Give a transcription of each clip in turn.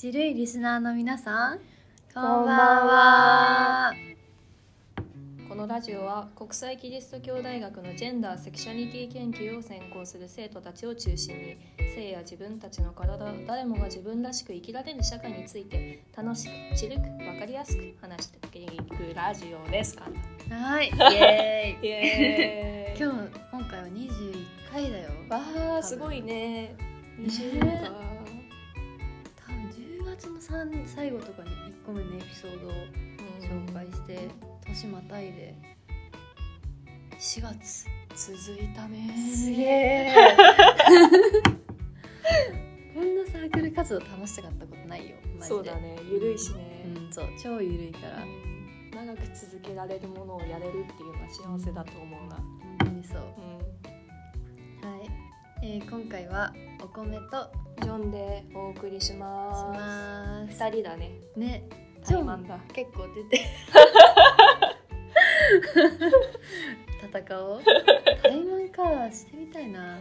ちるいリスナーの皆さんこんばんは。このラジオは国際キリスト教大学のジェンダーセクシャリティ研究を専攻する生徒たちを中心に性や自分たちの体誰もが自分らしく生きられる社会について楽しくちるく分かりやすく話していくラジオです。かはい。イエーイ。イエーイ。今日今回は21回だよ。わあすごいね。20ね。か多分10月の3最後とかに1個目のエピソードを紹介して年またいで4月続いたね。すげえ。こんなサークル活動楽しかったことないよマジで。そうだね。ゆるいしね、うんそう超ゆるいから。うん長く続けられるものをやれるっていうのは幸せだと思うな、本当にそう。うん。はい、えー、今回はお米とジョンでお送りししま。ますす二人だね。ねタイマンだ。結構出て戦おう対マンかしてみたいな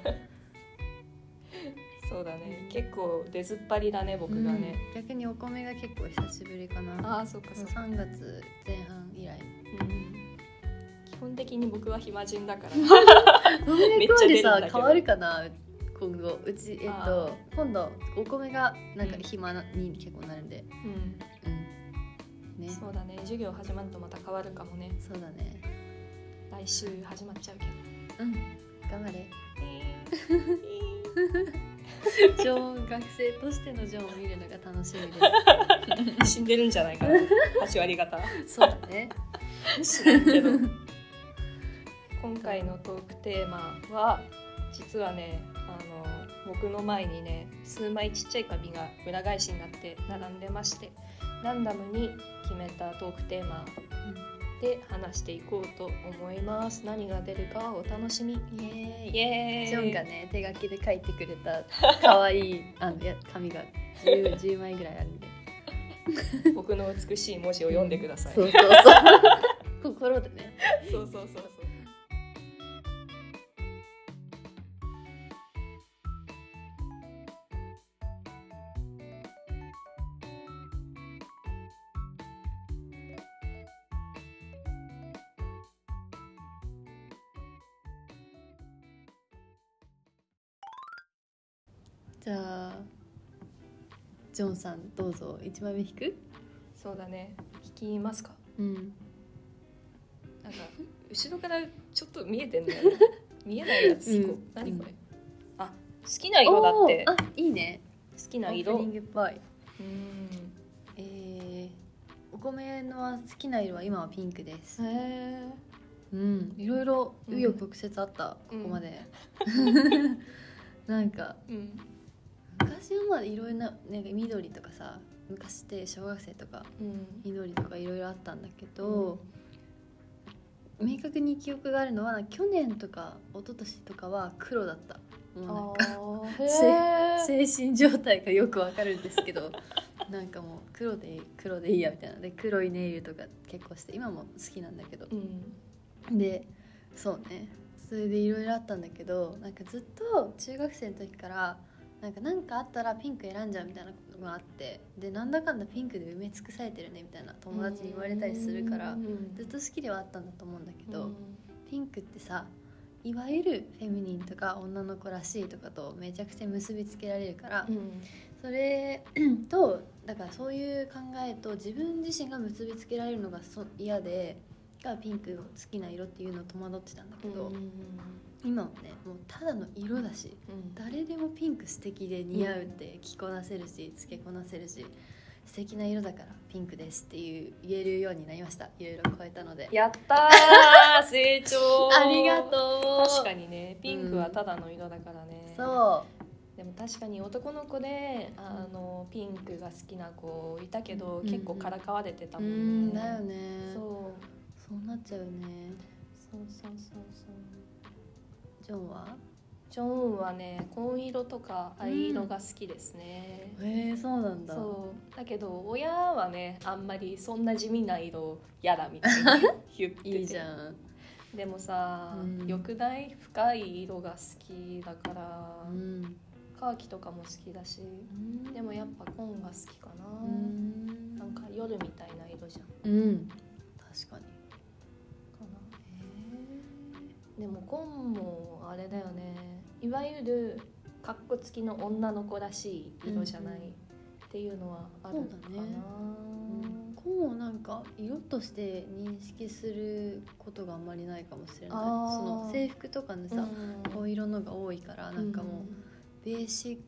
そうだね。結構出ずっぱりだね、僕がね。うん逆にお米が結構久しぶりかなああ、そっかそっか。3月前半以来うん基本的に僕は暇人だから。めっちゃ出るんだけど変わるかな？今後うちえっあと今度お米がなんか暇なに結構なるんで。うん。うん。ね。そうだね。授業始まるとまた変わるかもね。そうだね。来週始まっちゃうけど。うん。頑張れ。えジョン学生としてのジョンを見るのが楽しみでー死んでるんじゃないかな。8割方。すそうだね。知らんけど。今回のトークテーマは実はねあの僕の前にね数枚ちっちゃい紙が裏返しになって並んでましてランダムに決めたトークテーマで話していこうと思います。何が出るかはお楽しみ。イエーイ。イエーイ。ジョンがね手書きで書いてくれた可愛い あのいや紙が 10, 10枚ぐらいあるんで。僕の美しい文字を読んでください、そうそうそう。心でね。そうそうそうそうジョンさんどうぞ1枚目引く？そうだね。引きますか？うん。なんか後ろからちょっと見えてんだよね。見えないやつ、う。ん。何これ？あ好きな色だって。あいいね。好きな色？オープニングっぽい。うん。えー、お米の好きな色は今はピンクです。へえうん。いろいろうん紆余曲折あった、うん。ここまで。なんかうん昔はまあいろいろななんか緑とかさ昔って小学生とかうん。緑とかいろいろあったんだけど、明確に記憶があるのは去年とか一昨年とかは黒だった。もうなんか 精神状態がよくわかるんですけど なんかもう黒でいい黒でいいやみたいな。で黒いネイルとか結構して今も好きなんだけど。うん。でそうね。それでいろいろあったんだけどなんかずっと中学生の時からなんか何かあったらピンク選んじゃうみたいなことがあってでなんだかんだピンクで埋め尽くされてるねみたいな友達に言われたりするからうんずっと好きではあったんだと思うんだけど、うんピンクってさいわゆるフェミニンとか女の子らしいとかとめちゃくちゃ結びつけられるから、うん。それ とだからそういう考えと自分自身が結びつけられるのがそ嫌でがピンクを好きな色っていうのを戸惑ってたんだけど、うん今はねもうただの色だしうん。誰でもピンク素敵で似合うって着こなせるしつけこなせるし素敵な色だからピンクですっていう言えるようになりました。いろいろ超えたので。やったー 成長。ありがとう。確かにねピンクはただの色だからね、そでも確かに男の子であのピンクが好きな子いたけど、うん結構からかわれてたううもんね。んだよね。そう。そうなっちゃうよね。そうそうそうそうジョンは？ジョンはね紺色とか藍色が好きですね、へえそうなんだ。そう。だけど親はねあんまりそんな地味な色嫌だみたいに 言ってて。いいじゃん。でもさ、うん。よくない？深い色が好きだから、うん。カーキとかも好きだしでもやっぱ紺ンが好きかな、うん。なんか夜みたいな色じゃん。かうん。確かにでもコンもあれだよね。いわゆるかっこつきの女の子らしい色じゃないっていうのはあるかな、そうだね。コーンをなんか色として認識することがあんまりないかもしれない。その制服とかのさ、うん。青色のが多いからなんかもうベーシ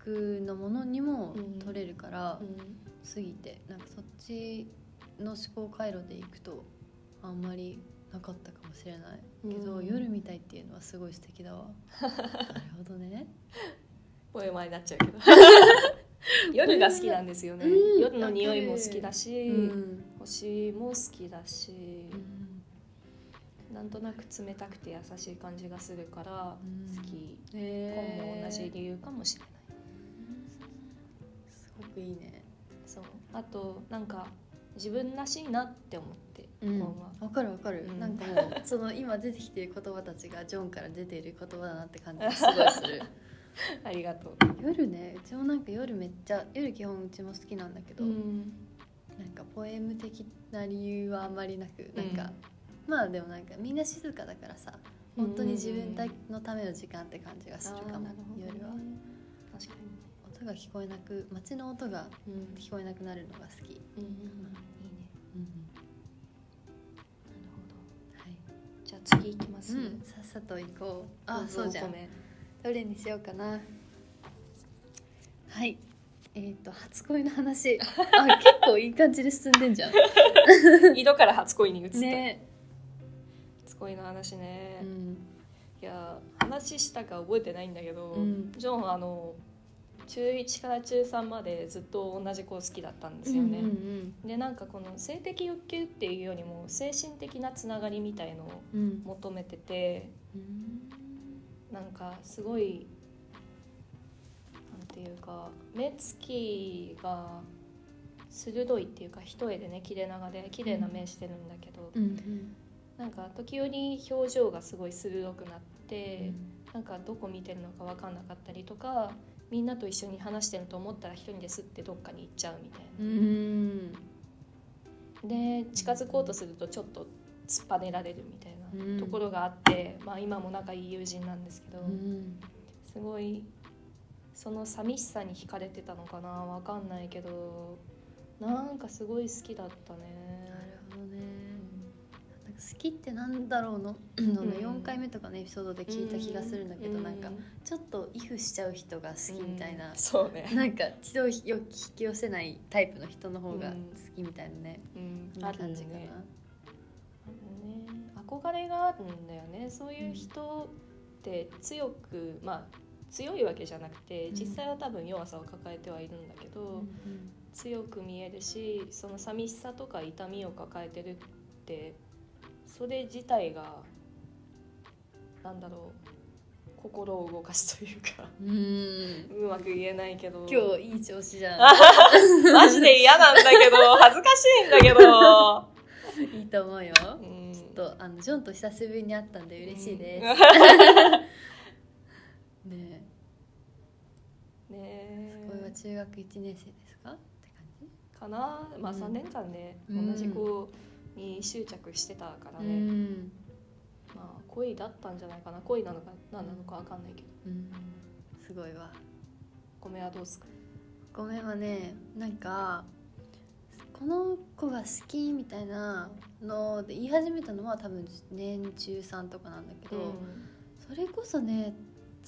ックなものにも取れるから、うん。過ぎて。なんかそっちの思考回路でいくとあんまりなかったかもしれないけど、うん。夜みたいっていうのはすごい素敵だわ。なるほどね。ポエマになっちゃうけど。夜が好きなんですよね、うん。夜の匂いも好きだし、うん、星も好きだし、うん。なんとなく冷たくて優しい感じがするからうん。好き、へー本も同じ理由かもしれない。すごくいいね。そう。あとなんか自分らしいなって思って、わかるわかる、うん。なんかもう その今出てきてる言葉たちがジョンから出ている言葉だなって感じがすごいする。ありがとう、夜ね。うちもなんか夜めっちゃ夜基本うちも好きなんだけど、ん、なんかポエム的な理由はあんまりなくなんか、まあでもなんかみんな静かだからさ本当に自分たのための時間って感じがするかも、ね。夜は。確か音が聞こえなく街の音がに、うん。聞こえなくなるのが好き、うんうん、いいね。なあ次いきます、うん、さっさと行こう。どあぞ。そうじゃん。どれにしようかな。はい。えっ、と初恋の話。あ結構いい感じで進んでんじゃん。色から初恋に移った、ね。初恋の話ね、うん。いや話したか覚えてないんだけど、うん。ジョンあの中1から中3までずっと同じ子好きだったんですよね、うんうんでなんかこの性的欲求っていうよりも精神的なつながりみたいのをうん。うん求めててなんかすごいなんていうか目つきが鋭いっていうか一重でね切れ長で綺麗な目してるんだけど、うん。うんなんか時折表情がすごい鋭くなって、なんかどこ見てるのか分かんなかったりとかみんなと一緒に話してると思ったら一人ですってどっかに行っちゃうみたいうんな。で近づこうとするとちょっと突っぱねられるみたいうんなところがあって、まあ今も仲いい友人なんですけど、うんすごいその寂しさに惹かれてたのかな分かんないけどなんかすごい好きだったね。好きってなんだろうの？のうん。4回目とかのエピソードで聞いた気がするんだけど、うなんかちょっとイフしちゃう人が好きみたいな。うん、そうね、なんか人を引き寄せないタイプの人の方が好きみたいなね、うん。感じかな、ね。ね憧れがあるんだよね。そういう人って強くまあ強いわけじゃなくてうん。実際は多分弱さを抱えてはいるんだけど、強く見えるしその寂しさとか痛みを抱えてるってそれ自体がなんだろう心を動かすというかうん。うんうまく言えないけど。今日いい調子じゃん。マジで嫌なんだけど恥ずかしいんだけど。いいと思うよ。うん。ちょっとあのジョンと久しぶりに会ったんで嬉しいです、ねねえ。これはえ中学1年生ですか？って感じ？かな？まあうん。3年間でうん。同じ子に執着してたからうね、ん、まあ恋だったんじゃないかな。恋なのか何なのかわかんないけど。うん、すごいわ。ごめんはどうすかごめんはねなんかこの子が好きみたいなので言い始めたのは多分年中3とかなんだけど、それこそね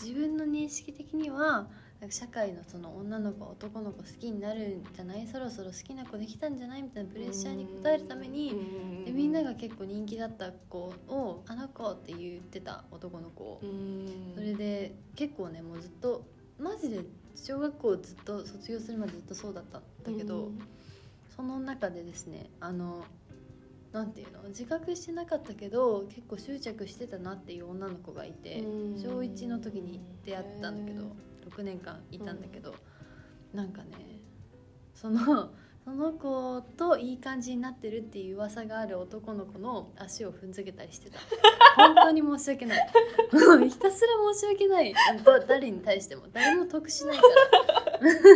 自分の認識的には社会のその女の子男の子好きになるんじゃない？そろそろ好きな子できたんじゃない？みたいなプレッシャーに応えるために、でみんなが結構人気だった子を「あの子」って言ってた男の子それで結構ねもうずっとマジで小学校ずっと卒業するまでずっとそうだったんだけど、その中でですねあのなんていうの？自覚してなかったけど結構執着してたなっていう女の子がいてうん。小1の時に出会ったんだけど6年間いたんだけどなんかねその その子といい感じになってるっていう噂がある男の子の足を踏んづけたりしてた。本当に申し訳ない。も うひたすら申し訳ない。だ誰に対しても。誰も得しないから。なん。か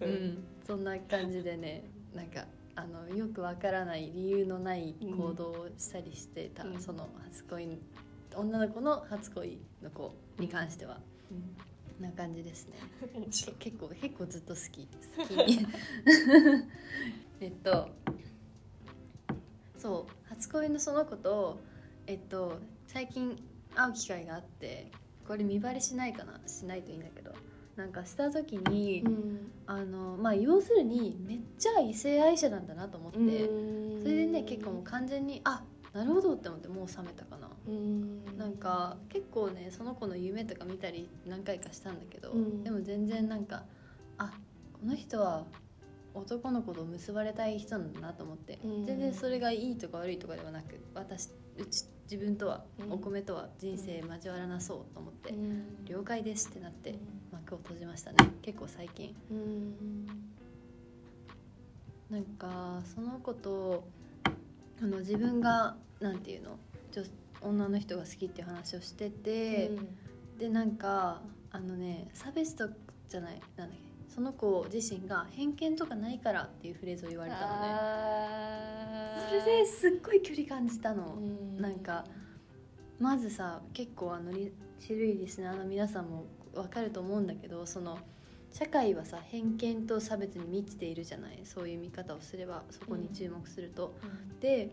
ううんん、そんな感じでねなんかあのよくわからない理由のない行動をしたりしてた、うん。その初恋女の子の初恋の子に関しては、な感じですね。け結構結構ずっと好き好き。えっとそう。初恋のその子とえっと最近会う機会があってこれ見バレしないかな？しないといいんだけど。なんかした時に、うん。あのまあ要するにめっちゃ異性愛者なんだなと思って、それでね結構もう完全にあなるほどって思ってもう冷めたかな、うん。なんか結構ねその子の夢とか見たり何回かしたんだけど、うん。でも全然なんかあこの人は男の子と結ばれたい人なんだなと思って、うん。全然それがいいとか悪いとかではなく私うち自分とは、うん。お米とは人生交わらなそうと思って、うん。了解ですってなって幕を閉じましたね。結構最近。うん。なんかその子とあの自分がなんていうの女女の人が好きっていう話をしてて、でなんかあのね差別とじゃないなんだっけその子自身が偏見とかないからっていうフレーズを言われたのね。あそれですっごい距離感じたの、うん。なんかまずさ結構あのリ種類リスナーの皆さんも分かると思うんだけどその社会はさ偏見と差別に満ちているじゃないそういう見方をすればそこに注目すると。で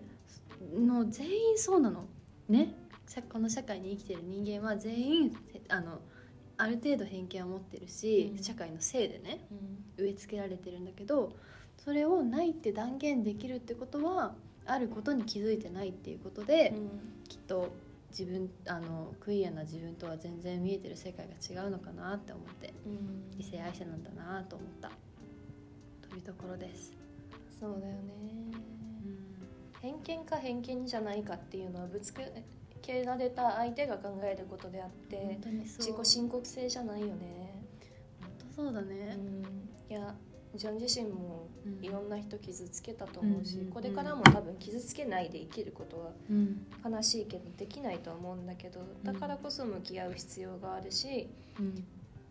の全員そうなのね社この社会に生きてる人間は全員せあのある程度偏見を持ってるし、うん。社会のせいでねうん。植え付けられてるんだけどそれをないって断言できるってことはあることに気づいてないっていうことで、きっと自分あのクイアな自分とは全然見えてる世界が違うのかなって思ってうん。異性愛者なんだなと思ったというところです。そうだよね。偏見か偏見じゃないかっていうのはぶつけられた相手が考えることであって自己申告制じゃないよね、本当そうだね。いやジョン自身もうん。いろんな人傷つけたと思うし、うんうんうん。これからも多分傷つけないで生きることはうん。悲しいけどできないとは思うんだけどだからこそ向き合う必要があるしうん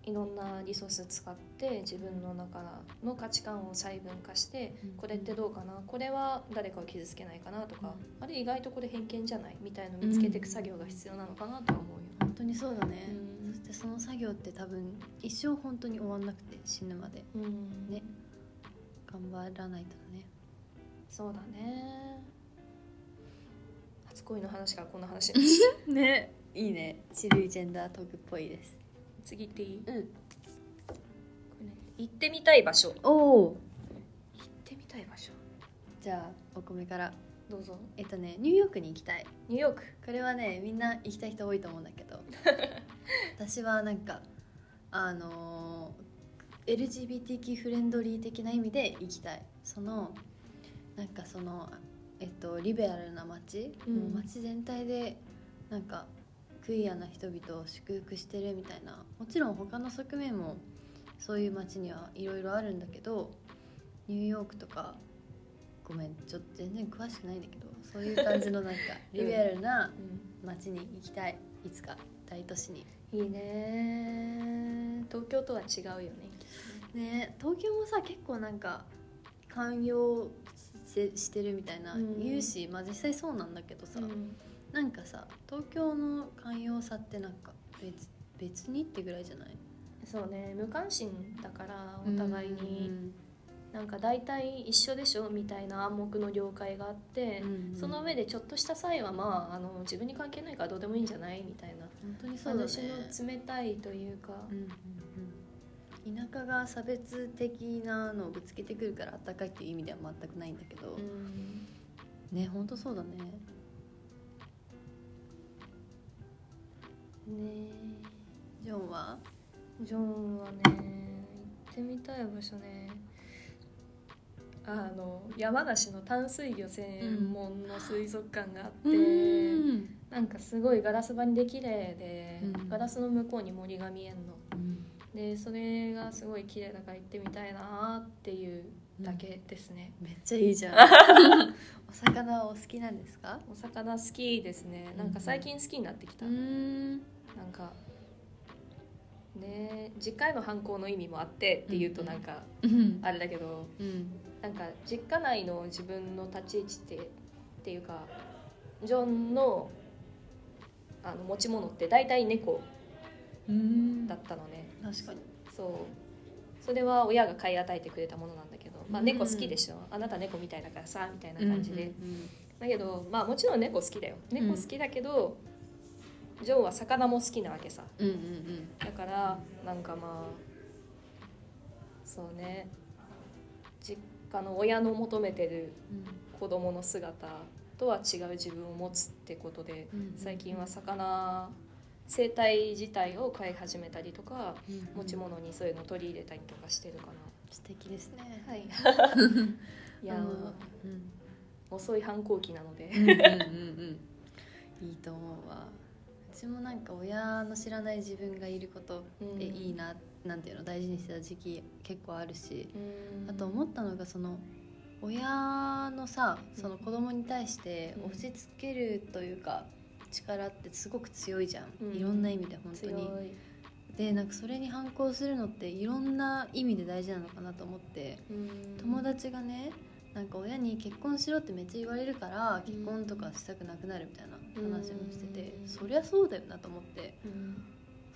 いろんなリソース使って自分の中の価値観を細分化してうん。これってどうかな？これは誰かを傷つけないかな？とか、うあれ意外とこれ偏見じゃない？みたいの見つけていく作業が必要なのかなとは思うよ。本当にそうだね、うん。そしてその作業って多分一生本当に終わんなくて死ぬまで。うん。ね。頑張らないとね。そうだね。初恋の話からこんな話 ね。いいね。チルイジェンダートークっぽいです次行っていい？こうん行ってみたい場所。行おおってみたい場所。じゃあお米から。どうぞ。えっとねニューヨークに行きたい。ニューヨーク。これはねみんな行きたい人多いと思うんだけど。私はなんかあのー LGBTQ フレンドリー的な意味で行きたい。そのなんかそのえっとリベラルな街、うん。もう街全体でなんかクイアな人々を祝福してるみたいな。もちろん他の側面もそういう街にはいろいろあるんだけどニューヨークとかごめんちょっと全然詳しくないんだけどそういう感じのなんか リベラルな街に行きたい。いつか大都市に。いいね。東京とは違うよねね。東京もさ結構なんか寛容ししてるみたいな。うん。言うし、まあ実際そうなんだけどさ、なんかさ東京の寛容さってなんか別別にってぐらいじゃない？そうね無関心だからお互いに。うんなんか大体一緒でしょみたいな暗黙の了解があって、うん。その上でちょっとした際はまああの自分に関係ないからどうでもいいんじゃない？みたいな。本当にそうだね。私の冷たいというか、うんうんうん。田舎が差別的なのをぶつけてくるからあったかいっていう意味では全くないんだけど、うん。ね本当そうだねねジョンは？ジョンはね行ってみたい場所ね。あの山梨の淡水魚専門の水族館があって、うん。なんかすごいガラス張りで綺麗で、うん。ガラスの向こうに森が見えんの。でそれがすごい綺麗だから行ってみたいなっていうだけですね、めっちゃいいじゃん。お魚はお好きなんですか？お魚好きですね。なんか最近好きになってきた、んなんかね実家への反抗の意味もあってっていうとなんかうん。あれだけど、うんなんか実家内の自分の立ち位置ってっていうかジョンのあの持ち物って大体猫うん。だったのね、確かに。そう。それは親が買い与えてくれたものなんだけど、まあ、うん。猫好きでしょ、あなた猫みたいだからさみたいな感じで、うん。だけどまあもちろん猫好きだよ。猫好きだけど、ジョンは魚も好きなわけさ。うんうんうん。だからなんかまあそうね。実家の親の求めてる子供の姿とは違う自分を持つってことでうん最近は魚生態自体を飼い始めたりとかうん持ち物にそういうのを取り入れたりとかしてるか素敵ですね。な。はい。いやあのーうん。遅い反抗期なので。うんうんうんうん。いいと思うわうちもなんか親の知らない自分がいることっていいな、なんていうの大事にしてた時期結構あるしあと思ったのがその親のさその子供に対してうん。押し付けるというか力ってすごく強いじゃん、うん。いろんな意味で本当強にい。でなんかそれに反抗するのっていろんな意味で大事なのかなと思って友達がねなんか親に結婚しろってめっちゃ言われるから結婚とかしたくなくなるみたいな話もしてて、うんそりゃそうだよなと思って。うん。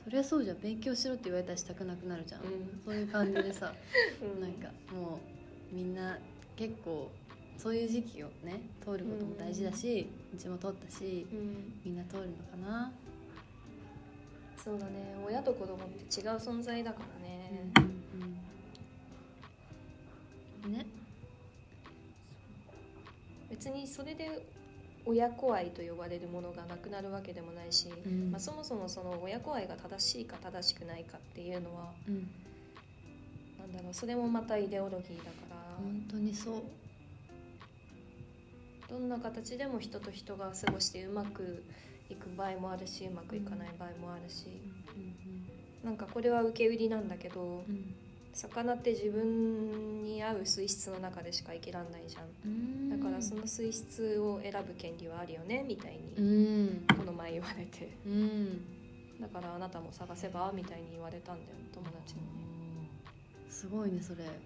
そりゃそうじゃん勉強しろって言われたらしたくなくなるじゃん、うん。そういう感じでさ うん。なんかもうみんな結構そういう時期をね通ることも大事だし、うちも通ったしうん。みんな通るのかな、そうだね。親と子供って違う存在だからね、うん。ね別にそれで親子愛と呼ばれるものがなくなるわけでもないし、うん。まあ、そもそもその親子愛が正しいか正しくないかっていうのはうん。なんだろうそれもまたイデオロギーだから、本当にそう。どんな形でも人と人が過ごしてうまくいく場合もあるしうまくいかない場合もあるし、なんかこれは受け売りなんだけどうん魚って自分に合う水質の中でしか生きらんないじゃん。うん。だからその水質を選ぶ権利はあるよねみたいにうん。この前言われて。うん。だからあなたも探せばみたいに言われたんだよ友達にね。すごいねそれ。なんか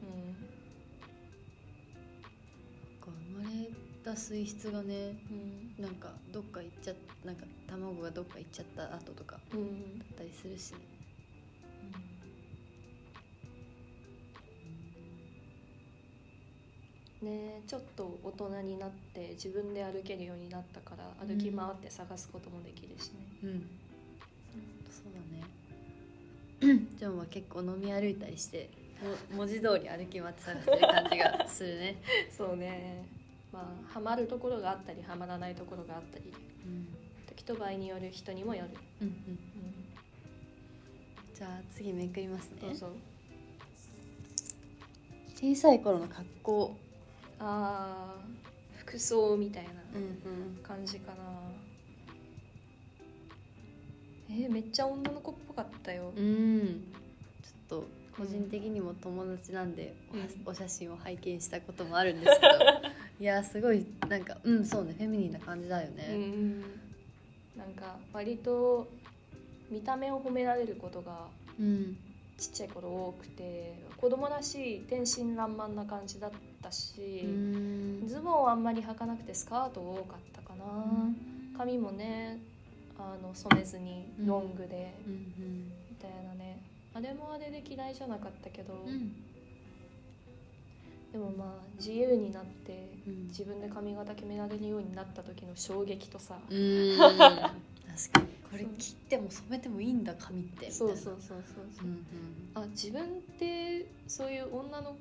う生まれた水質がねんうん。なんかどっか行っちゃなんか卵がどっか行っちゃった後とかだうん。ったりするしねねえちょっと大人になって自分で歩けるようになったから歩き回って探すこともできるしね、うん。そうだね。ジョンは結構飲み歩いたりしても文字通り歩き回って探してる感じがするね。そうね。まあハマるところがあったりハマらないところがあったり。うん。時と場合による人にもよる、うんうん。うじゃあ次めくりますん、ね。どうぞ。小さい頃の格好あー服装みたいなうん感じかな、えーめっちゃ女の子っぽかったよ、うん。うんちょっと個人的にも友達なんでお,、うん。お写真を拝見したこともあるんですけど。いやすごいなんかうんそうねフェミニンな感じだようねん。なんか割と見た目を褒められることがうんちっちゃい頃多くて子供らしい天真爛漫な感じだったし、うん。ズボンはあんまり履かなくてスカート多かったかな、髪もねあの染めずにロングで、うんみたいなね。あれもあれで嫌いじゃなかったけど、うん。うんでもまあ自由になってうん。自分で髪型決められるようになった時の衝撃とさ、うん。確かにこれ切っても染めてもいいんだ髪ってみたいな。そうそうそうそうそう。う、んあ自分ってそういう女の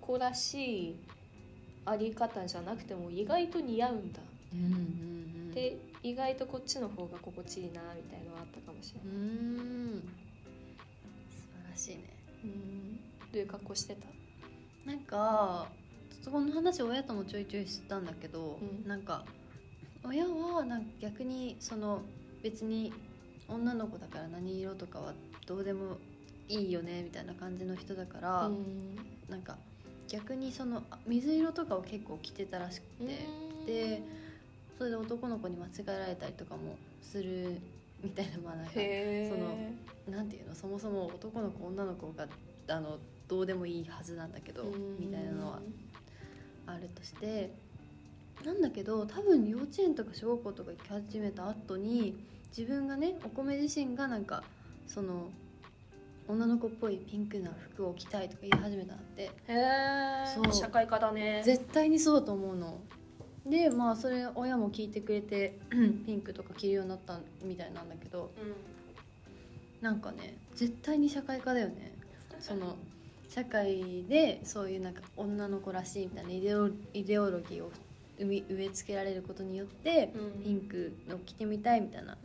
子らしいあり方じゃなくても意外と似合うんだ、うんうんうん。で意外とこっちの方が心地いいなみたいのはあったかもしれうない、ん。素晴らしいね。うん、どういう格好してた？なんかちょっとこの話親ともちょいちょいしたんだけど、うん。なんか親はなんか逆にその別に女の子だから何色とかはどうでもいいよねみたいな感じの人だから、うん。なんか逆にそのあ水色とかを結構着てたらしくて、でそれで男の子に間違えられたりとかもするみたいなまあなんかへそのなんていうのそもそも男の子女の子があのどうでもいいはずなんだけどみたいなのはあるとしてなんだけど多分幼稚園とか小学校とか行き始めた後に自分がねお米自身がなんかその女の子っぽいピンクな服を着たいとか言い始めたんだって。へえそう。社会科だね。絶対にそうと思うの。でまあそれ親も聞いてくれて ピンクとか着るようになったみたいなんだけど。うなんかね絶対に社会科だよね。その社会でそういうなんか女の子らしいみたいなイデオイデオロギーを植え付けられることによってうん。ピンクの着てみたいみたいな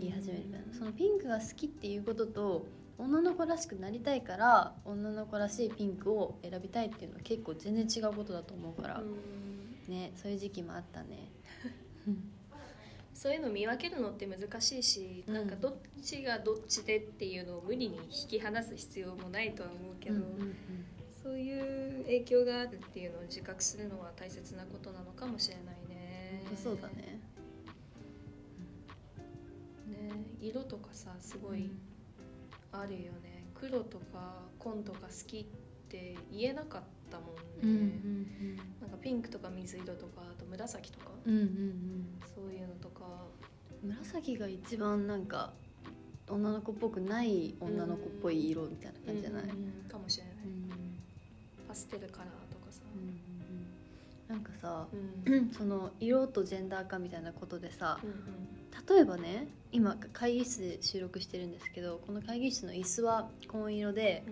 言い始めるみたいな。そのピンクが好きっていうことと女の子らしくなりたいから女の子らしいピンクを選びたいっていうのは結構全然違うことだと思うから。うん。ねそういう時期もあったね。そういうの見分けるのって難しいし、うん。なんかどっちがどっちでっていうのを無理に引き離す必要もないとは思うけど、うんうん。そういう影響があるっていうのを自覚するのは大切なことなのかもしれないね。うんそうだね。ね色とかさすごいあるよね。黒とか紺とか好きって言えなかったもうんうんん。ね、なんかピンクとか水色とかあと紫とか。うんうんうん。そういうのとか。うん紫が一番なんか女の子っぽくない女の子っぽい色みたいな感じじゃない、うんうんうん。かもしれない、うんパステルカラーとかさ、うんうんなんかさ、うん。うんその色とジェンダー化みたいなことでさうん例えばね今会議室で収録してるんですけどこの会議室の椅子は紺色で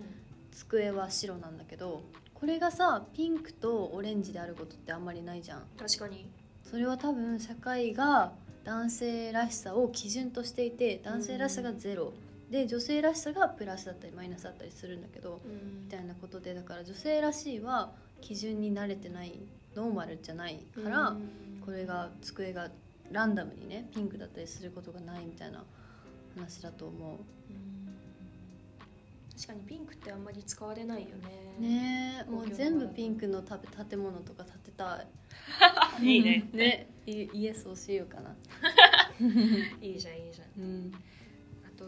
机は白なんだけどこれがさピンクとオレンジであることってあんまりないじゃん。確かに。それは多分社会が男性らしさを基準としていて男性らしさがゼロ、で女性らしさがプラスだったりマイナスだったりするんだけどみたいなことでだから女性らしいは基準に慣れてないノーマルじゃないから、うん。これが机がランダムにねピンクだったりすることがないみたいな話だと思う。ん。確かにピンクってあんまり使われないよね。うねえもう全部ピンクのた建物とか建てたい。いいね。ねい家そうしようかな。いいじゃんいいじゃん。うん。あ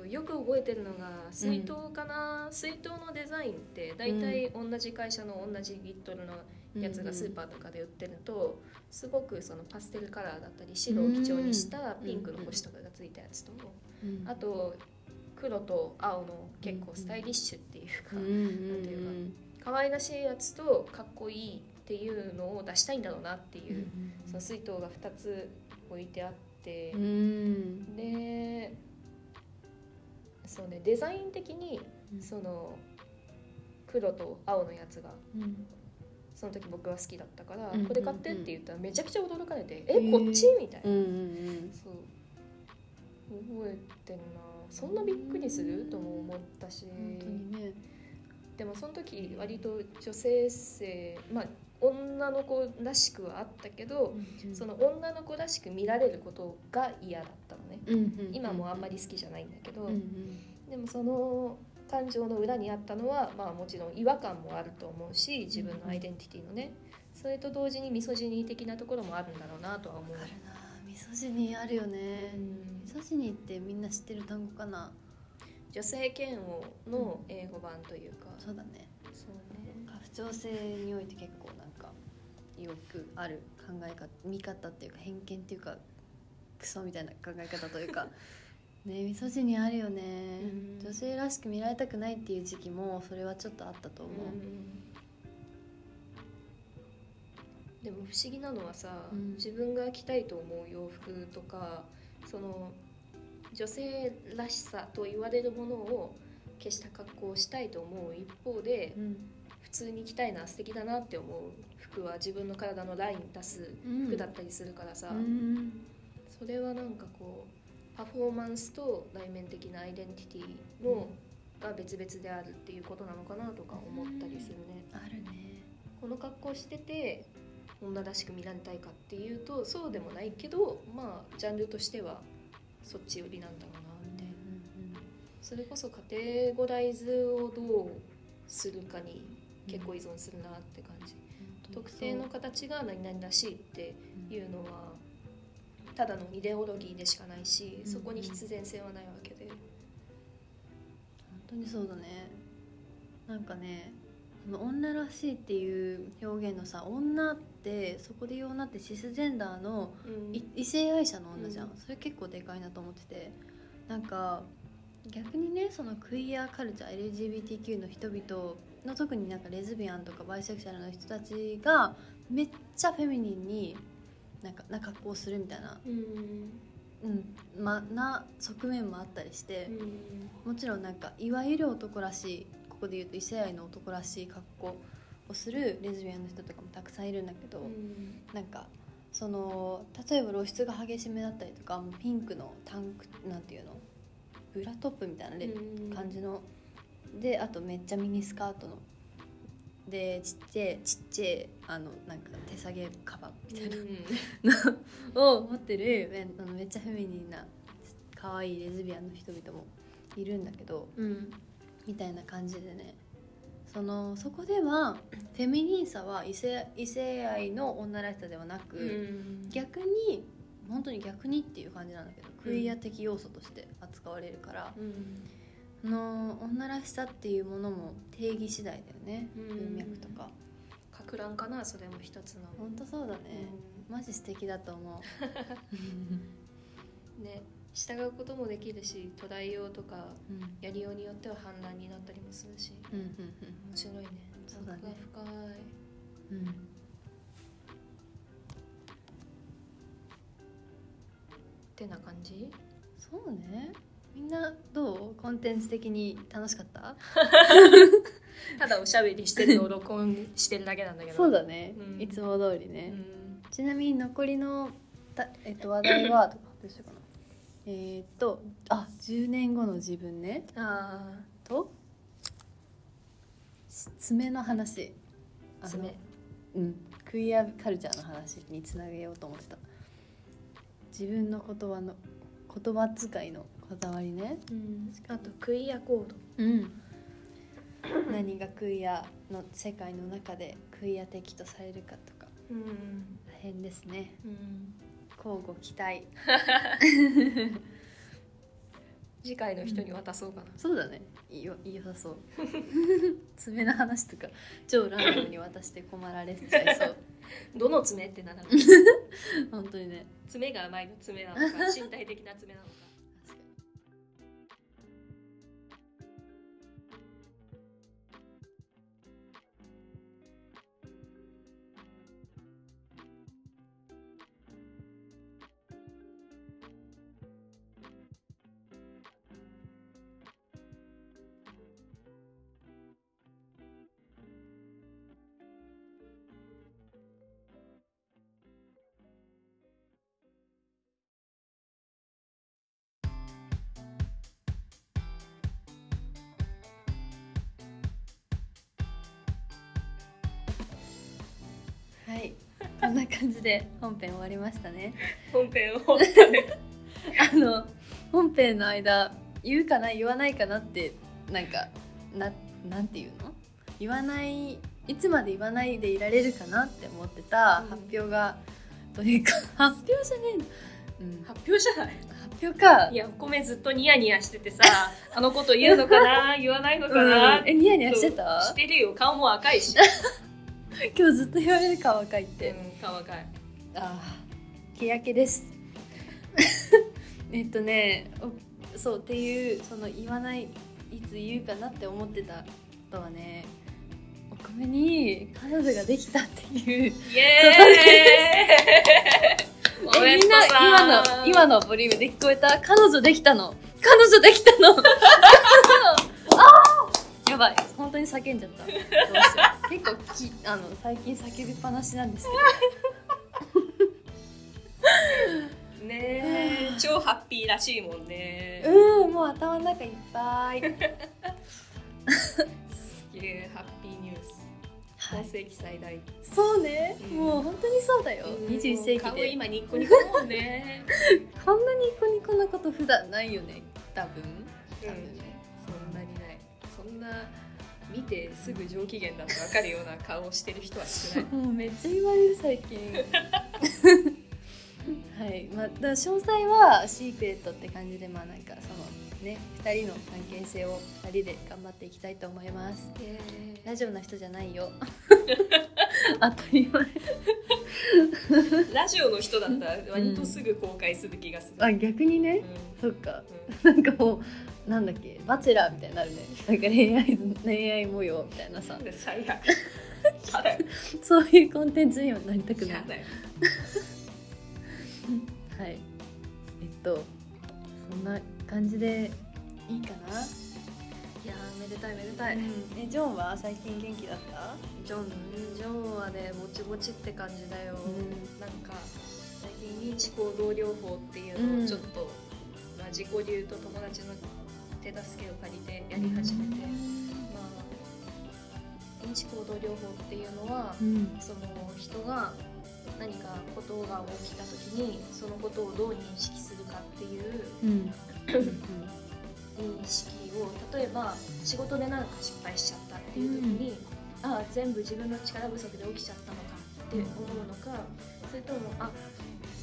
とよく覚えてるのが水筒かな、水筒のデザインって大体同じ会社の同じリットルのやつがスーパーとかで売ってるとすごくそのパステルカラーだったり白を基調にしたピンクの星とかがついたやつとうん。あと黒と青の結構スタイリッシュっていうかうんうんなんていう可愛らしいやつとかっこいいっていうのを出したいんだろうなってうんいうその水筒が2つ置いてあってうんうん。でそうねデザイン的にうん。その黒と青のやつがうん。その時僕は好きだったから、うんこれ買ってって言ったらめちゃくちゃ驚かれて「へえーこっち?」みたいな、うんうんそう。覚えてるな。そんなびっくりする？とも思ったし。本当にね。でもその時割と女性性まあ女の子らしくはあったけど、その女の子らしく見られることが嫌だったのね、うんうん今もあんまり好きじゃないんだけど、うんうん。でもその感情の裏にあったのは、まあ、もちろん違和感もあると思うし自分のアイデンティティのねそれと同時にミソジニー的なところもあるんだろうなとは思う。わかるな。ミソジニーあるよね。うん。ミソジニーってみんな知ってる単語かな？女性嫌悪の英語版というか、そうだね。そうね。家父長制において結構なよくある考え方見方っていうか偏見っていうかクソみたいな考え方というか ねミソジニーあるよね、うん。女性らしく見られたくないっていう時期もそれはちょっとあったと思う、でも不思議なのはさ、うん。自分が着たいと思う洋服とかその女性らしさと言われるものを消した格好をしたいと思う一方でうん普通に着たいな素敵だなって思う服は自分の体のライン出す服だったりするからさ、うん。それはなんかこうパフォーマンスと内面的なアイデンティティのが別々であるっていうことなのかなとか思ったりするね。あるね。この格好してて女らしく見られたいかっていうとそうでもないけどまあジャンルとしてはそっち寄りなんだろうなみたいなそれこそカテゴライズをどうするかに結構依存するなって感じ、特定の形が何々らしいっていうのはただのイデオロギーでしかないしうん。そこに必然性はないわけで、本当にそうだね。なんかねその女らしいっていう表現のさ女ってそこで言う女ってシスジェンダーのうん。い異性愛者の女じゃん、うん。それ結構でかいなと思ってて。なんか逆にねそのクイアカルチャー LGBTQ の人々の特になんかレズビアンとかバイセクシャルの人たちがめっちゃフェミニンになんかな格好をするみたいな、うん。うんま、な側面もあったりしてう、ん。もちろんなんかいわゆる男らしいここで言うと異性愛の男らしい格好をするレズビアンの人とかもたくさんいるんだけど、うん。なんかその例えば露出が激しめだったりとかもうピンクのタンクなんていうの？ブラトップみたいな感じのであとめっちゃミニスカートの。でちっちゃいちっちゃいあのなんか手提げカバンみたいな。の を持ってるめあのめっちゃフェミニンな可愛いレズビアンの人々もいるんだけど。うん。みたいな感じでね。そのそこではフェミニンさは異性異性愛の女らしさではなく、うん逆に本当に逆にっていう感じなんだけど、クイア的要素として扱われるから、うんその女らしさっていうものも定義次第だよね、うん。文脈とか。か乱かなそれも一つの、本当そうだね、マジ素敵だと思う。う んね従うこともできるし捉えようとかうん。やりようによっては反乱になったりもするし。うんうん面白いね。そうだね。深い。うんうん。ってな感じ？そうねみんなどう？コンテンツ的に楽しかった？ただおしゃべりしてるのを録音してるだけなんだけど。そうだね、うん。いつも通りうね、ん。ちなみに残りのた、えっと、話題はどうしようかな。えーっとあ10年後の自分ね。あとし爪の話。爪。うん。クイアカルチャーの話につなげようと思ってた。自分の言葉の言葉遣いのこだわりね。うん。あとクイアコード。うん。何がクイアの世界の中でクイア的とされるかとか。うん。大変ですね。うん。交互期待。次回の人に渡そうかな、そうだね。いいよいいよさそう。爪の話とか超ランダムに渡して困られちゃいそう。どの爪ってなら本当にね。爪が甘いの爪なのか身体的な爪なのかで本編終わりましたね。本編を あの本編の間言うかな言わないかなってなんかななんていうの？言わないいつまで言わないでいられるかなって思ってたうん。発表が、というか 発表じゃねえの、うん、発表じゃない。発表か。いやお米ずっとニヤニヤしててさ あのこと言うのかな？言わないのかな、うん。えニヤニヤしてた？してるよ。顔も赤いし、今日ずっと言われるか若いって、うん、顔赤い。ああ日焼けです。えっとねおそうっていうその言わないいつ言うかなって思ってたことはねお米に彼女ができたっていうイエーイ。みんな今の今のボリュームで聞こえた？彼女できたの？彼女できたの？やばい。本当に叫んじゃった。どうしよう。結構きあの最近叫びっぱなしなんですけ ねえ。超ハッピーらしいもんね。どうんもう頭の中いっぱい。すげえハッピーニュース。はい。今世紀最大。そうね、うん。もう本当にそうだよ、21世紀顔で今ニッコニコだもんね。こんなにニコニコなこと普段ないよね。多分。多分ね、そんなそんな見てすぐ上機嫌だって分かるような顔をしてる人は少ない。もうめっちゃ言われる最近。はい。まあ、だ詳細はシークレットって感じでまあなんかそのね2人の関係性を2人で頑張っていきたいと思います。ラジオな人じゃないよ。当たり前。ラジオの人だったら割とすぐ公開する気がする、あ逆にね。うん。そっか。うん。なんかもうなんだっけバチェラーみたいになるね。なんか恋愛恋愛模様みたいなさ。最悪。そういうコンテンツにはなりたくない。はい。えっとそんな感じでいいかな、いやーめでたいめでたい、えジョンは最近元気だった？ジョンジョンはねぼちぼちって感じだよ、うん。なんか最近認知行動療法っていうのうん。をちょっと、まあ、自己流と友達の手助けを借りてやり始めて、まあ、認知行動療法っていうのは、うん。その人が何かことが起きた時にそのことをどう認識するかっていううん。認識を例えば仕事で何か失敗しちゃったっていう時に、ああ全部自分の力不足で起きちゃったのかって思うのかそれともあ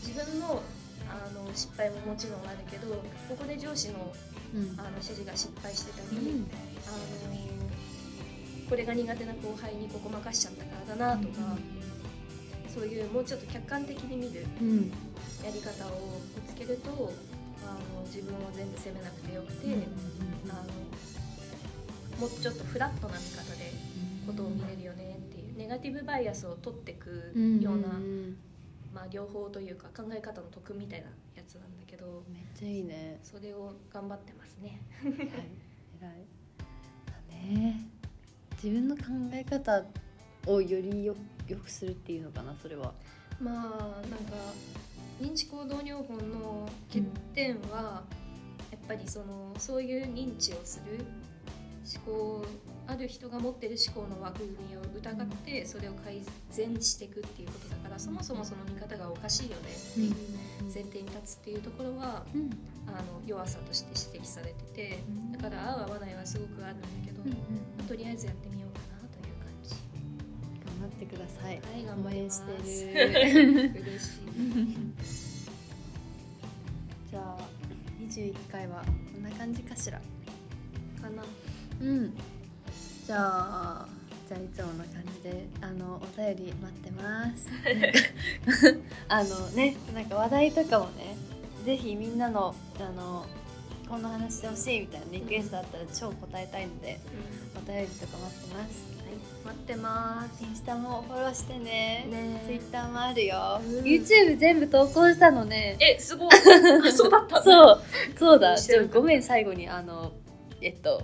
自分のあの失敗ももちろんあるけどここで上司のうんあの指示が失敗してたり、うん。あのこれが苦手な後輩にここ任しちゃったからだなとか、そういうもうちょっと客観的に見るうん。やり方を見つけるとあの自分を全部責めなくてよくて。あのもうちょっとフラットな見方でことを見れるよねっていうネガティブバイアスを取っていくような、んまあ、両方というか考え方の得みたいなやつなんだけどめっちゃいいね。それを頑張ってますね。はい。偉い。だね。自分の考え方をよりよよくするっていうのかなそれは。まあなんか認知行動療法の欠点は、やっぱりそのそういう認知をする思考ある人が持ってる思考の枠組みを疑ってそれを改善していくっていうことだからそもそもその見方がおかしいよねっていう前提に立つっていうところはうんあの弱さとして指摘されててだから合う合わないはすごくあるんだけど、うんうんまあとりあえずやってみようかなという感じ。頑張ってくださいはい頑張ります。応援してる嬉しい。じゃあ21回はこんな感じかしらかな。うん。じゃあじゃあいつもの感じであのお便り待ってます。あのねなんか話題とかもねぜひみんなのあのこんな話してほしいみたいなリクエストあったら超答えたいのでお便りとか待ってます。待ってます。インスタもフォローしてね。ねツイッターもあるよ、うん。YouTube 全部投稿したのね。え、すごい。あそうだったんだ。そうそうだ。ごめん最後にあのえっと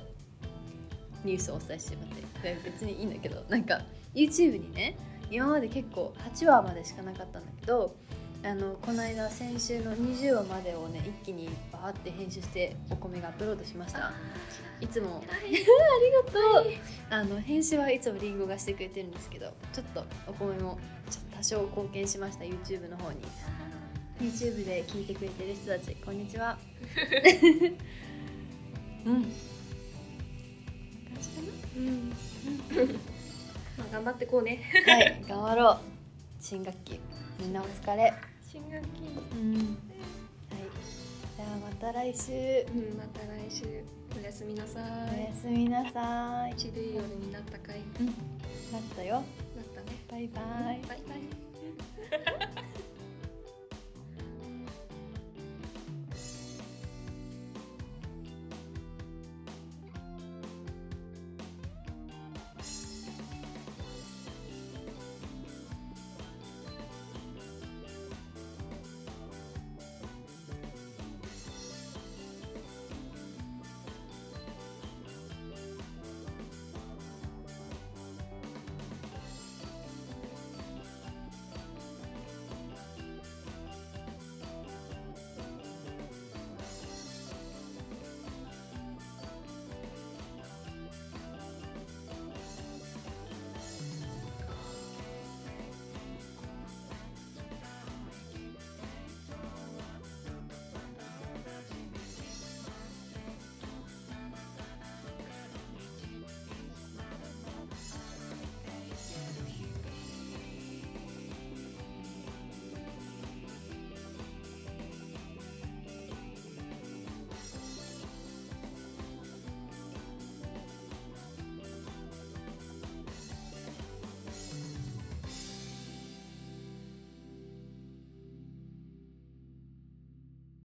ニュースをお伝えしてもらって。で別にいいんだけどなんか YouTube にね今まで結構8話までしかなかったんだけどあのこの間先週の20話までをね一気にバーって編集してお米がアップロードしました。いつも。ありがとう。あの編集はいつもリンゴがしてくれてるんですけどちょっとお米もちょっと多少貢献しました YouTube の方に。YouTube で聞いてくれてる人たちこんにちは。うんうん。まあ頑張ってこうね。なはい頑張ろう新学期みんなお疲れ新学期。うんはいじゃあまた来週うん、また来週おやすみなさおい。やすみなさいちるい夜になったかい。うんなったよなったね。バイバイバイバイ。